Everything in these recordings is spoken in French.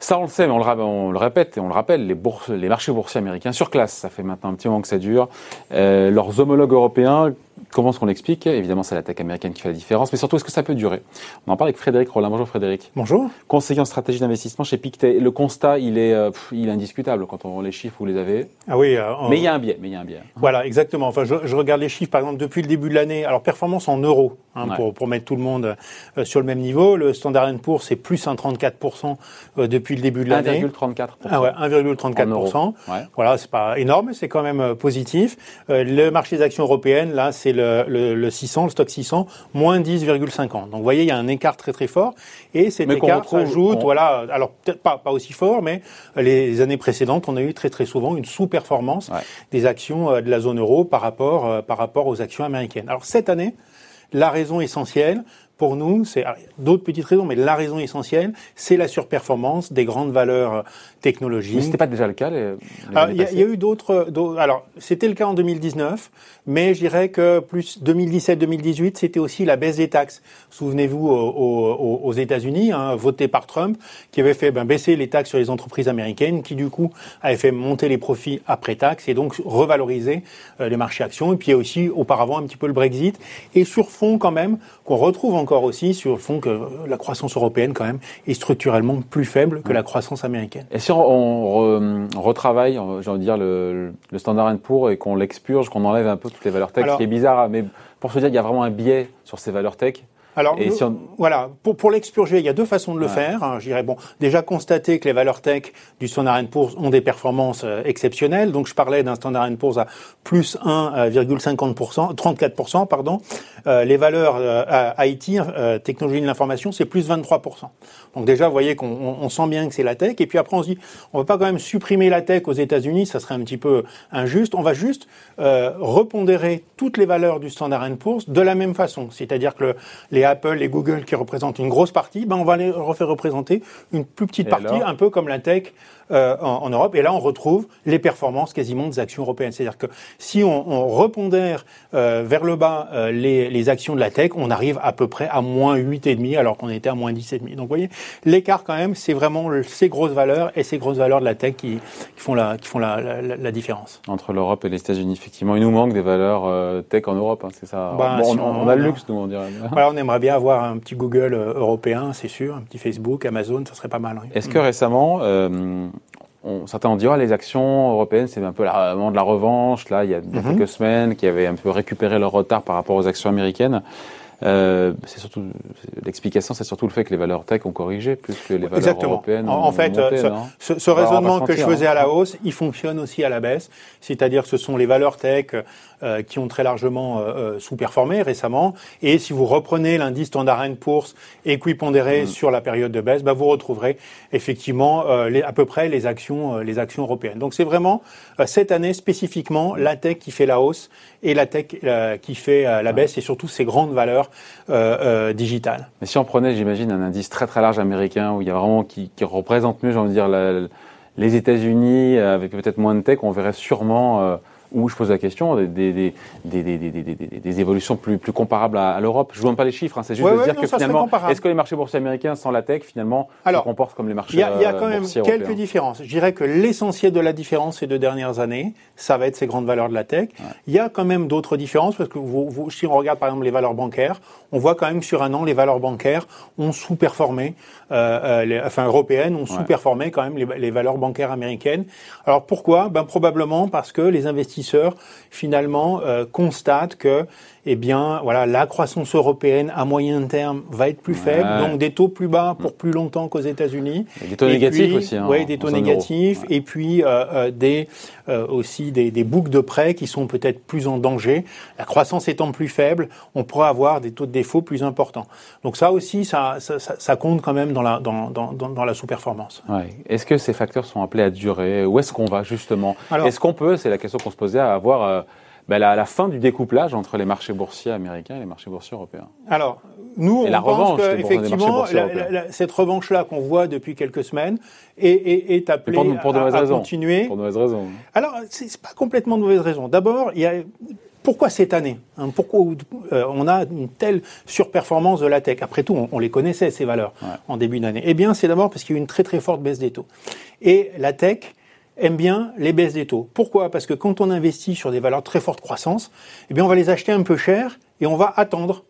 Ça, on le sait, mais on le, répète et on le rappelle, les, marchés boursiers américains surclassent. Ça fait maintenant un petit moment que ça dure. Euh, leurs homologues européens Comment est-ce qu'on l'explique Évidemment, c'est la tech américaine qui fait la différence, mais surtout, est-ce que ça peut durer On en parle avec Frédéric Rollin. Bonjour Frédéric. Bonjour. Conseiller en stratégie d'investissement chez Pictet. Le constat, il est, euh, il est indiscutable quand on voit les chiffres, vous les avez. Ah oui. Euh, mais il y a un biais. Mais il y a un biais. Voilà, exactement. Enfin, je, je, regarde les chiffres, par exemple, depuis le début de l'année. Alors, performance en euros, hein, pour, pour, mettre tout le monde euh, sur le même niveau. Le Standard Poor's, c'est plus 1,34% depuis le début de l'année. 1,34%. Ah ouais, 1,34%. Ouais. Voilà, c'est pas énorme, c'est quand même positif. le marché des actions européennes, là, c'est le, le, le 600, le stock 600, moins 10,50. Donc vous voyez, il y a un écart très très fort. Et cet écart ajoute, voilà, alors peut-être pas, pas aussi fort, mais les années précédentes, on a eu très très souvent une sous-performance des actions euh, de la zone euro par rapport, euh, par rapport aux actions américaines. Alors cette année, la raison essentielle, pour nous, c'est d'autres petites raisons, mais la raison essentielle, c'est la surperformance des grandes valeurs euh, technologiques. Mais c'était pas déjà le cas les, Il y, y, a eu d'autres. Alors, c'était le cas en 2019, mais je dirais que plus 2017-2018, c'était aussi la baisse des taxes. Souvenez-vous aux, aux, États-Unis, hein, voté par Trump, qui avait fait ben, baisser les taxes sur les entreprises américaines, qui du coup avait fait monter les profits après taxes et donc revaloriser euh, les marchés actions. Et puis aussi auparavant un petit peu le Brexit et sur fond quand même qu'on retrouve en encore aussi sur le fond que la croissance européenne, quand même, est structurellement plus faible que la croissance américaine. Et si on, retravaille, j'ai envie de dire, le, le Standard Poor's et qu'on l'expurge, qu'on enlève un peu toutes les valeurs tech, ce qui est bizarre, mais pour se dire qu'il y a vraiment un biais sur ces valeurs tech, alors, voilà, pour, pour l'expurger, il y a deux façons de le faire. Hein, je dirais, bon, déjà constater que les valeurs tech du Standard Poor's ont des performances euh, exceptionnelles. Donc, je parlais d'un Standard Poor's à plus 1,50%, 34%, pardon. Euh, les valeurs euh, IT, euh, technologie de l'information, c'est plus 23%. Donc déjà, vous voyez qu'on sent bien que c'est la tech. Et puis après, on se dit, on va pas quand même supprimer la tech aux États-Unis, ça serait un petit peu injuste. On va juste repondérer toutes les valeurs du Standard Poor's de la même façon. C'est-à-dire que les Apple, les Google qui représentent une grosse partie, ben on va les refaire représenter une plus petite partie, un peu comme la tech euh, en, Europe. Et là, on retrouve les performances quasiment des actions européennes. C'est-à-dire que si on, on repondère euh, vers le bas euh, les, les, actions de la tech, on arrive à peu près à moins 8,5 alors qu'on était à moins 10,5. Donc vous voyez, l'écart quand même, c'est vraiment ces grosses valeurs et ces grosses valeurs de la tech qui, qui font, la, qui font la, la, la différence. Entre l'Europe et les États-Unis, effectivement, il nous manque des valeurs tech en Europe, hein, c'est ça. Bon, on, on, a le luxe, nous, on dirait. Voilà, on aimerait bien avoir un petit Google européen, c'est sûr, un petit Facebook, Amazon, ça serait pas mal. Oui. Est-ce que récemment, on, certains ont dit, oh, les actions européennes, c'est un peu la, de la revanche. Là, il y a, mhm. quelques semaines, qui avaient un peu récupéré leur retard par rapport aux actions américaines. Euh, c'est surtout l'explication, c'est surtout le fait que les valeurs tech ont corrigé plus que les valeurs Exactement. européennes. En, fait, ce, ce, raisonnement que je faisais à la hausse, il fonctionne aussi à la baisse. C'est-à-dire que ce sont les valeurs tech euh, qui ont très largement euh, euh, sous-performé récemment. Et si vous reprenez l'indice Standard Poor's équipondéré mm. sur la période de baisse, bah, vous retrouverez effectivement les, à peu près les actions, les actions européennes. Donc c'est vraiment cette année spécifiquement la tech qui fait la hausse et la tech qui fait la baisse et surtout ces grandes valeurs digitales. Mais si on prenait, j'imagine, un indice très très large américain où il y a vraiment qui, représente mieux, j'ai envie de dire, les États-Unis avec peut-être moins de tech, on verrait sûrement où je pose la question des, des, des, des évolutions plus, plus comparables à, l'Europe. Je ne vous donne pas les chiffres, hein, c'est juste de dire que finalement, est-ce que les marchés boursiers américains sans la tech, finalement, Alors, se comportent comme les marchés Il y a, y a quand même quelques différences. Je dirais que l'essentiel de la différence ces deux dernières années, ça va être ces grandes valeurs de la tech. Il y a quand même d'autres différences, parce que vous, vous, si on regarde par exemple les valeurs bancaires, on voit quand même sur un an, les valeurs bancaires ont sous-performé, euh, euh les, enfin européennes ont sous-performé quand même les, les valeurs bancaires américaines. Alors pourquoi? Ben probablement parce que les investisseurs investisseurs finalement euh, constatent que eh bien, voilà, la croissance européenne à moyen terme va être plus faible, donc des taux plus bas pour plus longtemps qu'aux États-Unis. Des taux négatifs aussi. Hein, oui, des taux négatifs, et puis euh, euh, des euh, aussi des, des boucles de prêts qui sont peut-être plus en danger. La croissance étant plus faible, on pourra avoir des taux de défaut plus importants. Donc ça aussi, ça, ça, ça compte quand même dans la dans, dans, dans la sous-performance. Ouais. Est-ce que ces facteurs sont appelés à durer? Où est-ce qu'on va justement? Est-ce qu'on peut, c'est la question qu'on se à avoir ben, la, la, fin du découplage entre les marchés boursiers américains et les marchés boursiers européens. Alors, nous, on pense qu'effectivement, cette revanche-là qu'on voit depuis quelques semaines est, est, est appelée pour, pour à, à continuer. Pour de mauvaises raisons. Alors, c'est pas complètement de mauvaises raisons. D'abord, il y a pourquoi cette année hein, Pourquoi euh, on a une telle surperformance de la tech? Après tout, on, les connaissait ces valeurs en début d'année. Eh bien, c'est d'abord parce qu'il y a eu une très très forte baisse des taux. Et la tech aime bien les baisses des taux. Pourquoi? Parce que quand on investit sur des valeurs de très forte croissance, eh bien, on va les acheter un peu cher et on va attendre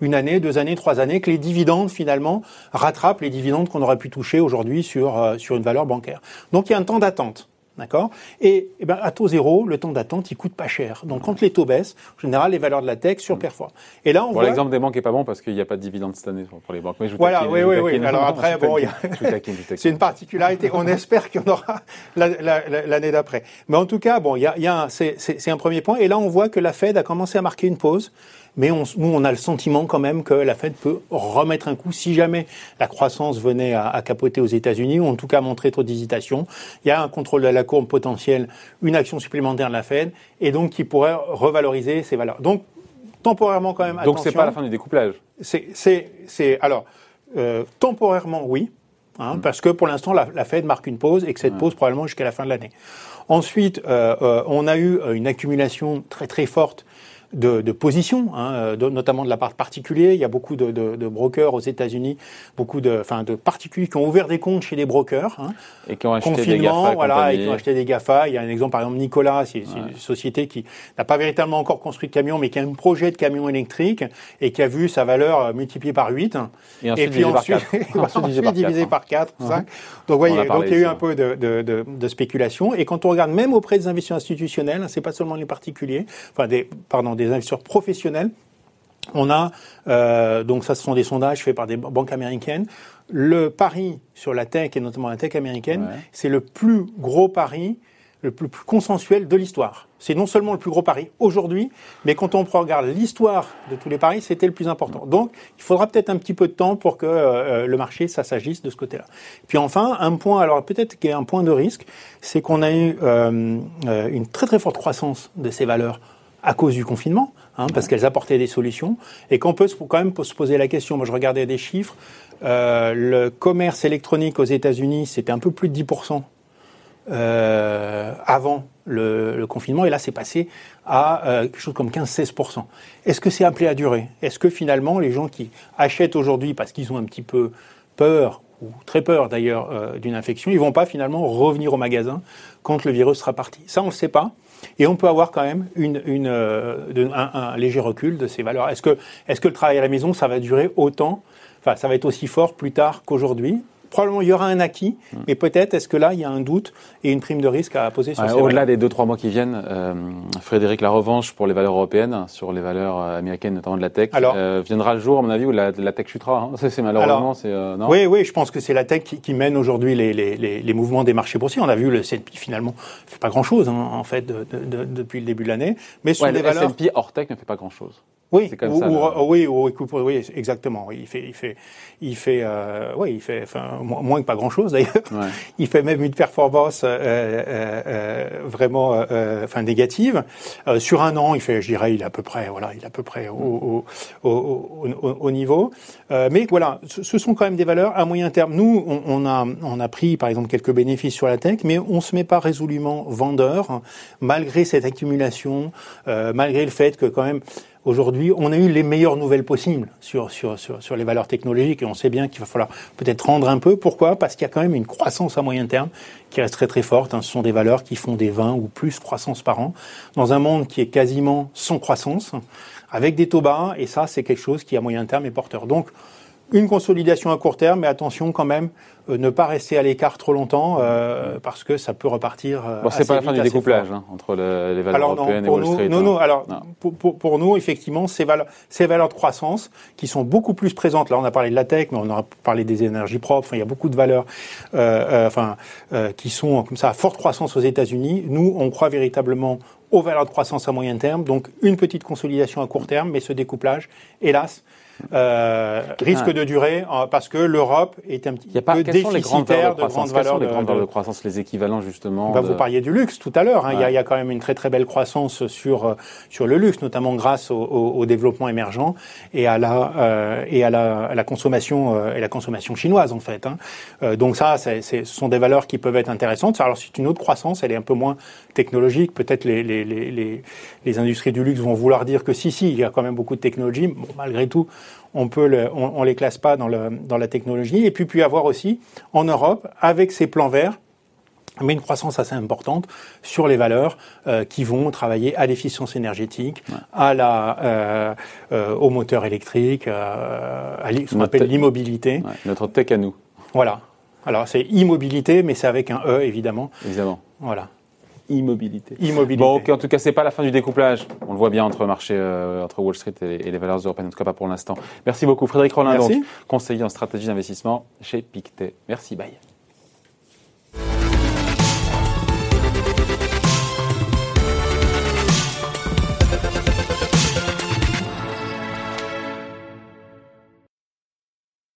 une année, deux années, trois années, que les dividendes finalement rattrapent les dividendes qu'on aurait pu toucher aujourd'hui sur, euh, sur une valeur bancaire. Donc il y a un temps d'attente. D'accord et, eh ben, à taux zéro, le temps d'attente, il coûte pas cher. Donc, quand les taux baissent, en général, les valeurs de la tech surperforment. Et là, on voit... l'exemple des banques est pas bon parce qu'il n'y a pas de dividende cette année pour les banques. Mais je voilà, oui, oui, oui. Alors après, bon, c'est une particularité. On espère qu'il y en aura l'année d'après. Mais en tout cas, bon, il y a, y a c'est un premier point. Et là, on voit que la Fed a commencé à marquer une pause mais on, nous, on a le sentiment quand même que la Fed peut remettre un coup si jamais la croissance venait à, capoter aux États-Unis, ou en tout cas montrer trop d'hésitation. Il y a un contrôle de la courbe potentiel, une action supplémentaire de la Fed, et donc qui pourrait revaloriser ces valeurs. Donc, temporairement quand même, Donc c'est pas la fin du découplage C'est, alors, euh, temporairement, oui. Hein, hmm. Parce que pour l'instant, la, Fed marque une pause et que cette pause probablement jusqu'à la fin de l'année. Ensuite, euh, euh, on a eu une accumulation très très forte de, de position, hein, notamment de la part de particuliers. Il y a beaucoup de, de, de brokers aux États-Unis, beaucoup de, enfin, de particuliers qui ont ouvert des comptes chez les brokers. Hein, et qui ont acheté des GAFA. Voilà, et qui ont acheté des GAFA. Il y a un exemple, par exemple, Nicolas, c'est une société qui n'a pas véritablement encore construit de camion, mais qui a un projet de camion électrique et qui a vu sa valeur euh, multipliée par 8. Et, ensuite, puis ensuite, ensuite, divisé par 4, 5. Donc, voyez, donc il y a eu un peu de, de, de, spéculation. Et quand on regarde même auprès des investisseurs institutionnels, c'est pas seulement les particuliers, enfin des, pardon, des investisseurs professionnels. On a, euh, donc ça ce sont des sondages faits par des banques américaines. Le pari sur la tech et notamment la tech américaine, c'est le plus gros pari, le plus, consensuel de l'histoire. C'est non seulement le plus gros pari aujourd'hui, mais quand on regarde l'histoire de tous les paris, c'était le plus important. Donc, il faudra peut-être un petit peu de temps pour que euh, le marché, ça s'agisse de ce côté-là. Puis enfin, un point, alors peut-être qu'il y a un point de risque, c'est qu'on a eu euh, euh une très très forte croissance de ces valeurs à cause du confinement, hein, parce qu'elles apportaient des solutions, et qu'on peut quand même se poser la question. Moi, je regardais des chiffres. Euh, le commerce électronique aux États-Unis, c'était un peu plus de 10% euh, avant le, le, confinement, et là, c'est passé à euh, quelque chose comme 15-16%. Est-ce que c'est appelé à durer? Est-ce que finalement, les gens qui achètent aujourd'hui parce qu'ils ont un petit peu peur ou très peur d'ailleurs euh, d'une infection, ils vont pas finalement revenir au magasin quand le virus sera parti. Ça, on ne le sait pas. Et on peut avoir quand même euh, un, léger recul de ces valeurs. Est-ce que, est-ce que le travail à la maison, ça va durer autant, enfin, ça va être aussi fort plus tard qu'aujourd'hui? Probablement il y aura un acquis, hmm. mais peut-être est-ce que là il y a un doute et une prime de risque à poser sur ouais, Au-delà des deux trois mois qui viennent, euh, Frédéric, la revanche pour les valeurs européennes, sur les valeurs euh, américaines, notamment de la tech, Alors, euh, viendra le jour à mon avis où la, la tech chutera. Hein. C'est malheureusement, c'est euh. Oui, oui, je pense que c'est la tech qui, qui mène aujourd'hui les, les, les, les, mouvements des marchés boursiers. On a vu le S&P finalement fait pas grand chose hein, en fait de, de, de, depuis le début de l'année, mais sur ouais, des le valeurs. S&P hors tech ne fait pas grand chose. Oui, comme ça, oui, oui, oui, exactement. Il fait, il fait, il fait, euh, oui, il fait, enfin, moins que pas grand chose d'ailleurs. Ouais. Il fait même une performance euh, euh, euh vraiment, euh, enfin, négative. Euh, sur un an, il fait, je dirais, il est à peu près, voilà, il est à peu près au, au, au, au niveau. mais voilà, ce sont quand même des valeurs à moyen terme. Nous, on, on, a, on a pris, par exemple, quelques bénéfices sur la tech, mais on se met pas résolument vendeur, hein, malgré cette accumulation, malgré le fait que quand même Aujourd'hui, on a eu les meilleures nouvelles possibles sur, sur, sur, sur les valeurs technologiques et on sait bien qu'il va falloir peut-être rendre un peu. Pourquoi? Parce qu'il y a quand même une croissance à moyen terme qui reste très très forte. Hein. Ce sont des valeurs qui font des 20 ou plus croissance par an dans un monde qui est quasiment sans croissance, avec des taux bas et ça, c'est quelque chose qui à moyen terme est porteur. Donc, une consolidation à court terme, mais attention quand même, ne pas rester à l'écart trop longtemps euh, parce que ça peut repartir. Euh, bon, c'est pas la fin du découplage hein, entre le, les valeurs alors, européennes et Wall Street. Non, non. Hein. Alors Pour, pour, pour, nous, effectivement, ces valeurs, ces valeurs de croissance qui sont beaucoup plus présentes. Là, on a parlé de la tech, mais on a parlé des énergies propres. Enfin, il y a beaucoup de valeurs, euh, euh enfin, euh, qui sont comme ça à forte croissance aux États-Unis. Nous, on croit véritablement aux valeurs de croissance à moyen terme. Donc, une petite consolidation à court terme, mais ce découplage, hélas, euh, risque de durer euh, parce que l'Europe est un petit peu. Déficitaires de grandes valeurs de, grandes valeurs de croissance, les équivalents justement. Bah, Vous parliez du luxe tout à l'heure. Hein. Il, y a quand même une très très belle croissance sur sur le luxe, notamment grâce au, développement émergent et à la et à la, la consommation et la consommation chinoise en fait. Hein. donc ça, ce sont des valeurs qui peuvent être intéressantes. Alors c'est une autre croissance, elle est un peu moins technologique. Peut-être les, les, les, les, industries du luxe vont vouloir dire que si, si, il y a quand même beaucoup de technologie. Bon, malgré tout, on peut le, on, les classe pas dans, le, dans la technologie. Et puis, puis avoir aussi, en Europe, avec ces plans verts, mais une croissance assez importante sur les valeurs euh, qui vont travailler à l'efficience énergétique, à la, euh, euh, au moteur électrique, à ce qu'on appelle l'immobilité. notre tech à nous. Voilà. Alors c'est immobilité, mais c'est avec un E évidemment. Évidemment. Voilà immobilité. Immobilité. Bon, en tout cas, c'est pas la fin du découplage. On le voit bien entre marché, euh, entre Wall Street et, les valeurs européennes, en tout cas pas pour l'instant. Merci beaucoup, Frédéric Rollin, donc, conseiller en stratégie d'investissement chez Pictet. Merci, bye.